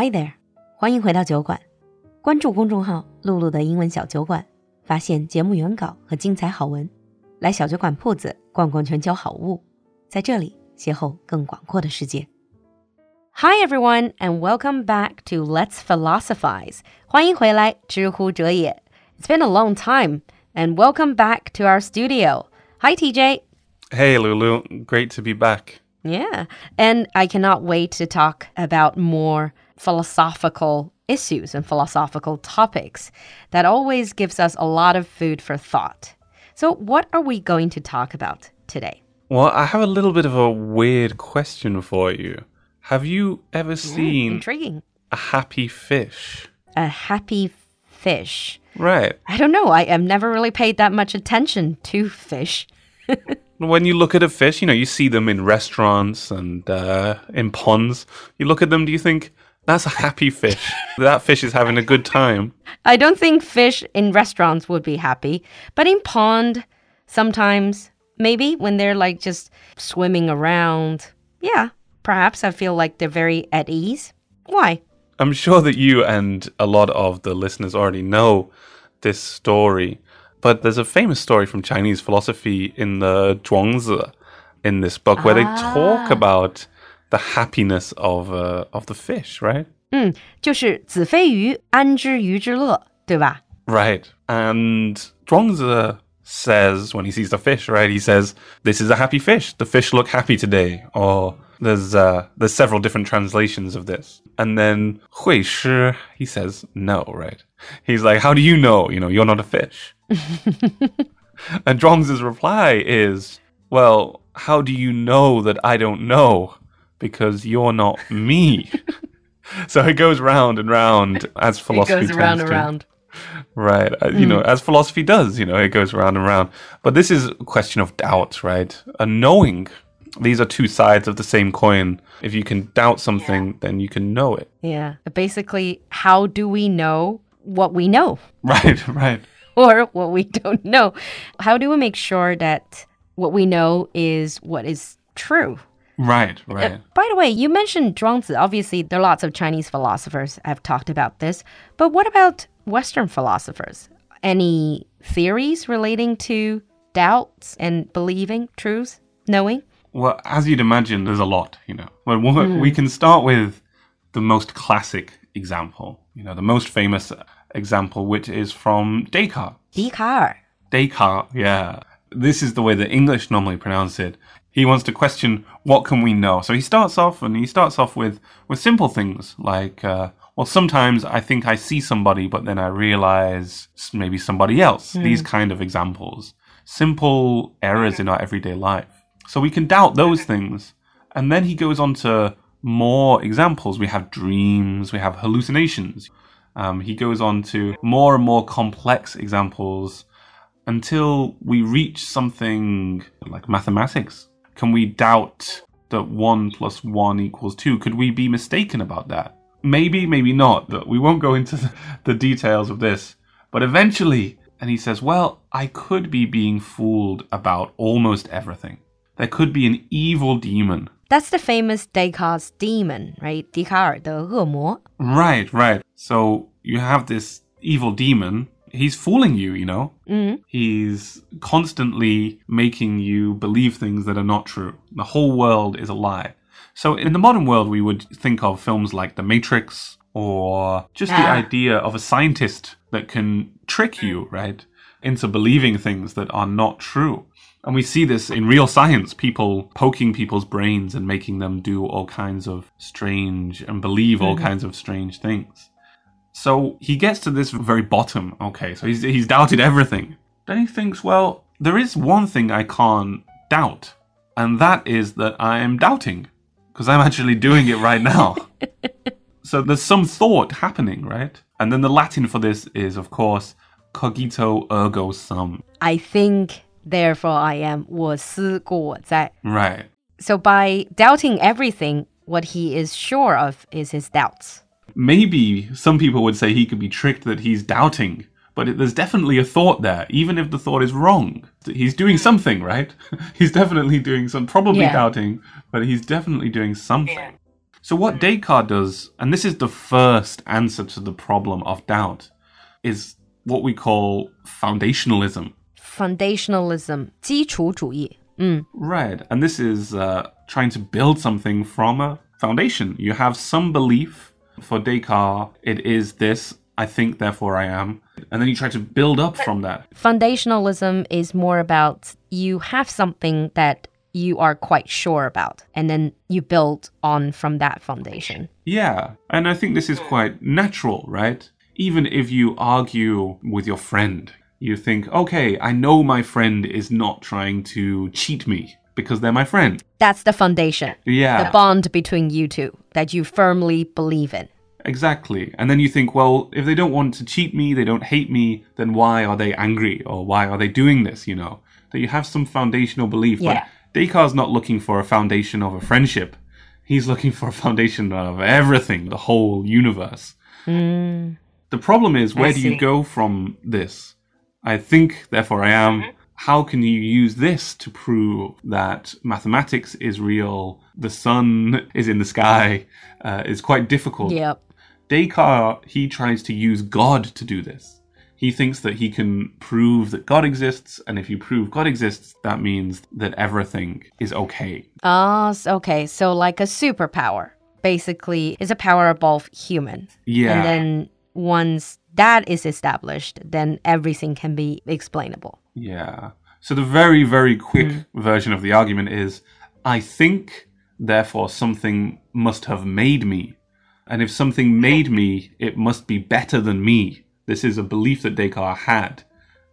Hi there，欢迎回到酒馆，关注公众号“璐璐的英文小酒馆”，发现节目原稿和精彩好文。来小酒馆铺子逛逛全球好物，在这里邂逅更广阔的世界。Hi everyone and welcome back to Let's Philosophize，欢迎回来，知乎哲也。It's been a long time and welcome back to our studio. Hi TJ. Hey Lulu, great to be back. Yeah, and I cannot wait to talk about more philosophical issues and philosophical topics. That always gives us a lot of food for thought. So, what are we going to talk about today? Well, I have a little bit of a weird question for you. Have you ever seen Intriguing. a happy fish? A happy fish. Right. I don't know. I have never really paid that much attention to fish. When you look at a fish, you know, you see them in restaurants and uh, in ponds. You look at them, do you think, that's a happy fish? that fish is having a good time. I don't think fish in restaurants would be happy, but in pond, sometimes, maybe when they're like just swimming around, yeah, perhaps I feel like they're very at ease. Why? I'm sure that you and a lot of the listeners already know this story, but there's a famous story from Chinese philosophy in the Zhuangzi in this book where they talk ah. about the happiness of uh, of the fish, right? 嗯，就是子非鱼，安知鱼之乐，对吧？ Right. And Zhuangzi says when he sees the fish, right? He says, "This is a happy fish. The fish look happy today." Or there's uh, there's several different translations of this. And then Hui Shi, he says, "No, right?" He's like, "How do you know? You know, you're not a fish." and Zhuangzi's reply is, "Well, how do you know that I don't know? Because you're not me." so it goes round and round as It philosophy goes around and to. around. Right. Uh, You know, as philosophy does, you know, it goes round and round. But this is a question of doubt, right? A knowing. These are two sides of the same coin. If you can doubt something, then you can know it. Yeah. Basically, how do we know what we know Right, right. or what we don't know? How do we make sure that what we know is what is true? Right, right. Uh, by the way, you mentioned Zhuangzi. Obviously, there are lots of Chinese philosophers have talked about this, but what about Western philosophers? Any theories relating to doubts and believing, truths, knowing? Well, as you'd imagine, there's a lot, you know. Well, mm. we can start with the most classic example, you know, the most famous example, which is from Descartes. Descartes. Descartes, yeah. This is the way the English normally pronounce it. He wants to question what can we know. So he starts off and he starts off with with simple things like uh, well sometimes I think I see somebody but then I realize maybe somebody else. These kind of examples. Simple errors in our everyday life. So we can doubt those things. And then he goes on to more examples. We have dreams, we have hallucinations. Um, he goes on to more and more complex examples until we reach something like mathematics. Can we doubt that 1 plus 1 equals 2? Could we be mistaken about that? Maybe, maybe not. But we won't go into the, the details of this. But eventually, and he says, well, I could be being fooled about almost everything. There could be an evil demon. That's the famous Descartes demon, right? 笛卡尔的恶魔. Right, right. So you have this evil demon. He's fooling you, you know? Mm. He's constantly making you believe things that are not true. The whole world is a lie. So in the modern world, we would think of films like The Matrix or just the Ah. idea of a scientist that can trick you, right? Into believing things that are not true. And we see this in real science people poking people's brains and making them do all kinds of strange and believe all kinds of strange things. So he gets to this very bottom. Okay, so he's, he's doubted everything. Then he thinks, well, there is one thing I can't doubt, and that is that I am doubting, because I'm actually doing it right now. so there's some thought happening, right? And then the Latin for this is, of course, cogito ergo sum. I think, therefore I am. 我思故我在. Right. So by doubting everything, what he is sure of is his doubts. maybe some people would say he could be tricked that he's doubting, but it, there's definitely a thought there, even if the thought is wrong. He's doing something, right? he's definitely doing some, probably Yeah. doubting, but he's definitely doing something. So, what Descartes does, and this is the first answer to the problem of doubt, is what we call foundationalism. Foundationalism 基础主义。 Right. And this is uh, trying to build something from a foundation. You have some belief. for Descartes, it is this I think, therefore I am. And then you try to build up from that. Foundationalism is more about you have something that you are quite sure about, and then you build on from that foundation. Yeah. And I think this is quite natural, right? Even if you argue with your friend, you think, okay, I know my friend is not trying to cheat me because they're my friend. That's the foundation, Yeah. the bond between you two that you firmly believe in. Exactly. And then you think, well, if they don't want to cheat me, they don't hate me, then why are they angry or why are they doing this, you know? That you have some foundational belief. Yeah. But Descartes not looking for a foundation of a friendship. He's looking for a foundation of everything, the whole universe. Hmm. The problem is, where do you go from this? I think, therefore I am. Mm-hmm. How can you use this to prove that mathematics is real, the sun is in the sky? Uh, it's quite difficult. Yep. Descartes, he tries to use God to do this. He thinks that he can prove that God exists, and if you prove God exists, that means that everything is okay. Ah, okay. So like a superpower, basically, is a power above human. Yeah. And then once that is established, then everything can be explainable. Yeah. So the very, very quick version of the argument is I think, therefore something must have made me. And if something made me, it must be better than me. This is a belief that Descartes had,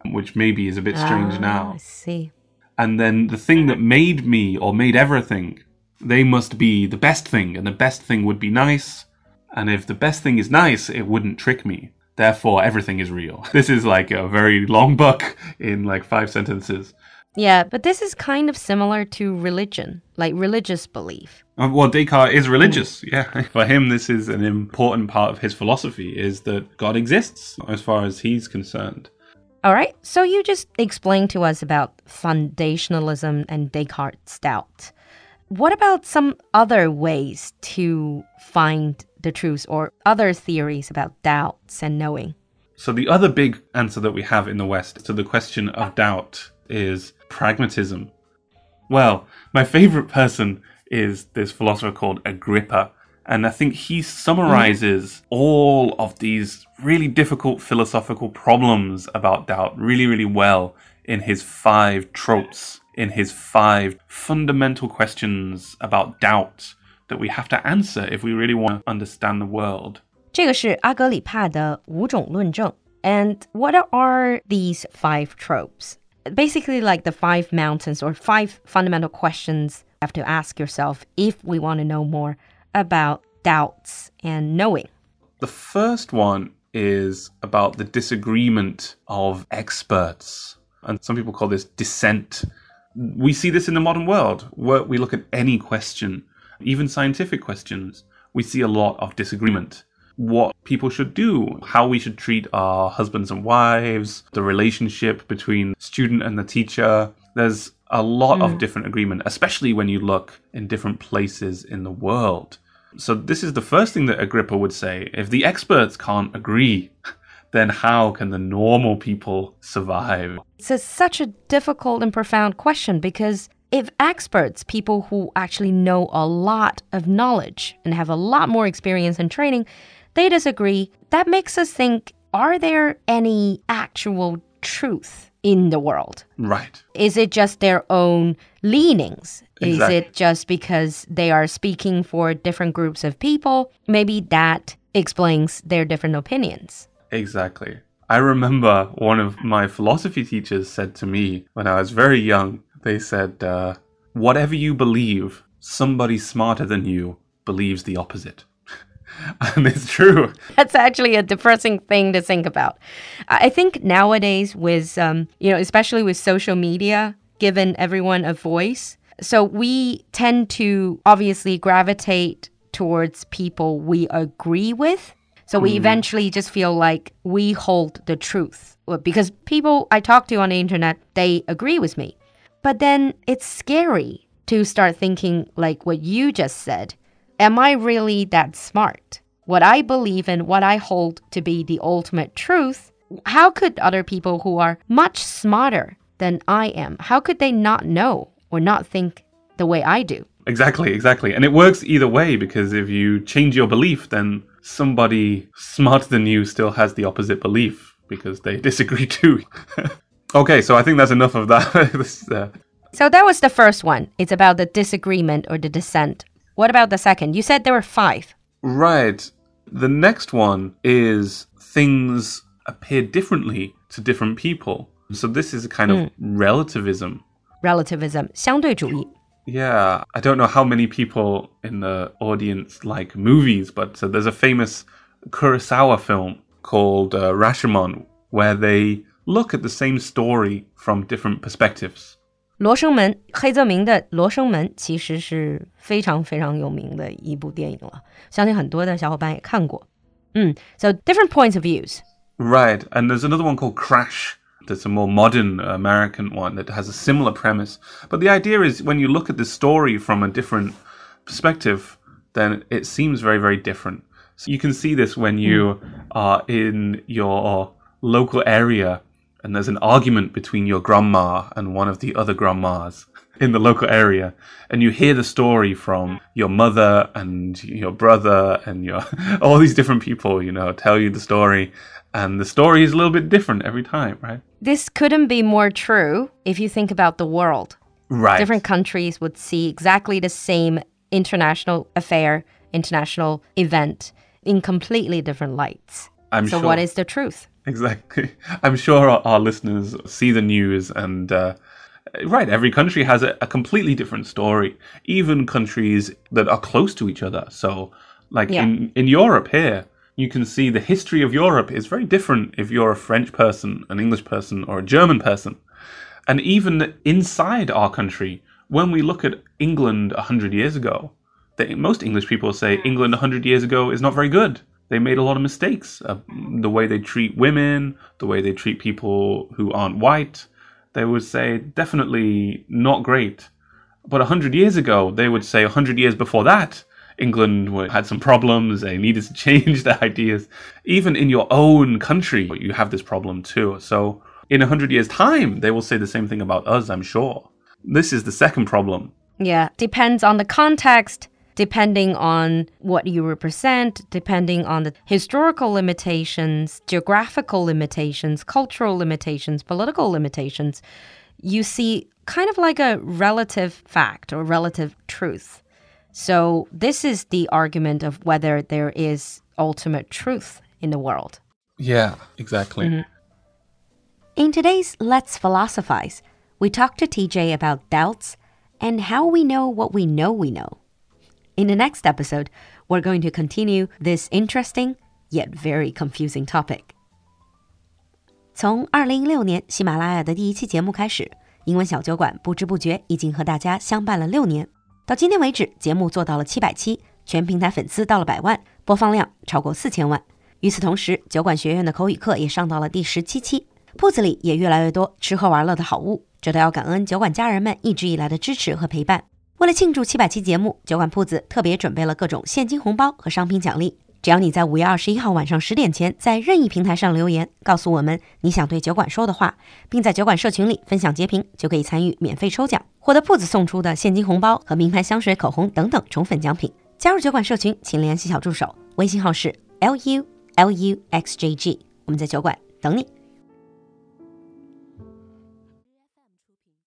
which maybe is a bit strange Ah, now. I see. and then the thing that made me or made everything, they must be the best thing, and the best thing would be nice. And if the best thing is nice, it wouldn't trick me. Therefore, everything is real. This is like a very long book in like five sentences. Yeah, but this is kind of similar to religion, like religious belief. Uh, Well, Descartes is religious. Yeah, for him, this is an important part of his philosophy: is that God exists, as far as he's concerned. All right, so you just explained to us about foundationalism and Descartes' doubt. What about some other ways to find the truth or other theories about doubts and knowing? So the other big answer that we have in the West to the question of doubt is pragmatism. Well, my favorite person is this philosopher called Agrippa, and I think he summarizes all of these really difficult philosophical problems about doubt really, really well in his five tropes, in his five fundamental questions about doubt that we have to answer if we really want to understand the world. 这个是阿格里帕的五种论证。And what are these five tropes? Basically, like the five mountains or five fundamental questions you have to ask yourself if we want to know more about doubts and knowing. The first one is about the disagreement of experts. And some people call this dissent. we see this in the modern world. Where we look at any question, even scientific questions, we see a lot of disagreement. What people should do, how we should treat our husbands and wives, the relationship between student and the teacher. There's a lot of mm. different agreement, especially when you look in different places in the world. So this is the first thing that Agrippa would say. If the experts can't agree, then how can the normal people survive? It's a, such a difficult and profound question because if experts, people who actually know a lot of knowledge and have a lot more experience and training, they disagree, that makes us think are there any actual truth in the world? Right. Is it just their own leanings? Is it just because they are speaking for different groups of people? Maybe that explains their different opinions. Exactly. I remember one of my philosophy teachers said to me when I was very young, they said, uh, whatever you believe, somebody smarter than you believes the opposite. and it's true. That's actually a depressing thing to think about. I think nowadays, with um, you know, especially with social media, given everyone a voice, so we tend to obviously gravitate towards people we agree with. So we mm-hmm. eventually just feel like we hold the truth because people I talk to on the internet they agree with me. But then it's scary to start thinking like what you just said. Am I really that smart? What I believe in, what I hold to be the ultimate truth, how could other people who are much smarter than I am, how could they not know or not think the way I do? Exactly, exactly. And it works either way because if you change your belief, then somebody smarter than you still has the opposite belief because they disagree too. okay, so I think that's enough of that. this, uh... So that was the first one. It's about the disagreement or the dissent. What about the second? You said there were five. Right. The next one is things appear differently to different people. So this is a kind of mm. relativism. Relativism, 相对主义. Yeah, I don't know how many people in the audience like movies, but uh, there's a famous Kurosawa film called uh, Rashomon where they look at the same story from different perspectives. 罗生门，黑泽明的《罗生门》其实是非常非常有名的一部电影了，相信很多的小伙伴也看过。嗯，so different points of views. Right, and there's another one called Crash. that's a more modern American one that has a similar premise. But the idea is when you look at the story from a different perspective, then it seems very, very different. So you can see this when you hmm. are in your local area and there's an argument between your grandma and one of the other grandmas in the local area and you hear the story from your mother and your brother and your all these different people you know tell you the story and the story is a little bit different every time right this couldn't be more true if you think about the world right different countries would see exactly the same international affair international event in completely different lights I'm so sure. what is the truth Exactly. I'm sure our, our listeners see the news and. Uh, right, every country has a, a, completely different story, even countries that are close to each other. So, like yeah. in, in Europe here, you can see the history of Europe is very different if you're a French person, an English person, or a German person. And even inside our country, when we look at England 100 years ago, the, most English people say England 100 years ago is not very good they made a lot of mistakes. Uh, the way they treat women, the way they treat people who aren't white, they would say definitely not great. But 100 years ago, they would say 100 years before that, England had some problems, they needed to change their ideas. Even in your own country, you have this problem too. So in 100 years' time, they will say the same thing about us, I'm sure. This is the second problem. Yeah, depends on the context depending on what you represent, depending on the historical limitations, geographical limitations, cultural limitations, political limitations, you see kind of like a relative fact or relative truth. So, this is the argument of whether there is ultimate truth in the world. Yeah, exactly. Mm -hmm. In today's Let's Philosophize, we talk to TJ about doubts and how we know what we know we know. In the next episode, we're going to continue this interesting yet very confusing topic. 从二零一六年喜马拉雅的第一期节目开始，英文小酒馆不知不觉已经和大家相伴了六年。到今天为止，节目做到了七百期，全平台粉丝到了百万，播放量超过四千万。与此同时，酒馆学院的口语课也上到了第十七期，铺子里也越来越多吃喝玩乐的好物，这都要感恩酒馆家人们一直以来的支持和陪伴。为了庆祝七百期节目，酒馆铺子特别准备了各种现金红包和商品奖励。只要你在五月二十一号晚上十点前，在任意平台上留言，告诉我们你想对酒馆说的话，并在酒馆社群里分享截屏，就可以参与免费抽奖，获得铺子送出的现金红包和名牌香水、口红等等宠粉奖品。加入酒馆社群，请联系小助手，微信号是 l u l u x j g，我们在酒馆等你。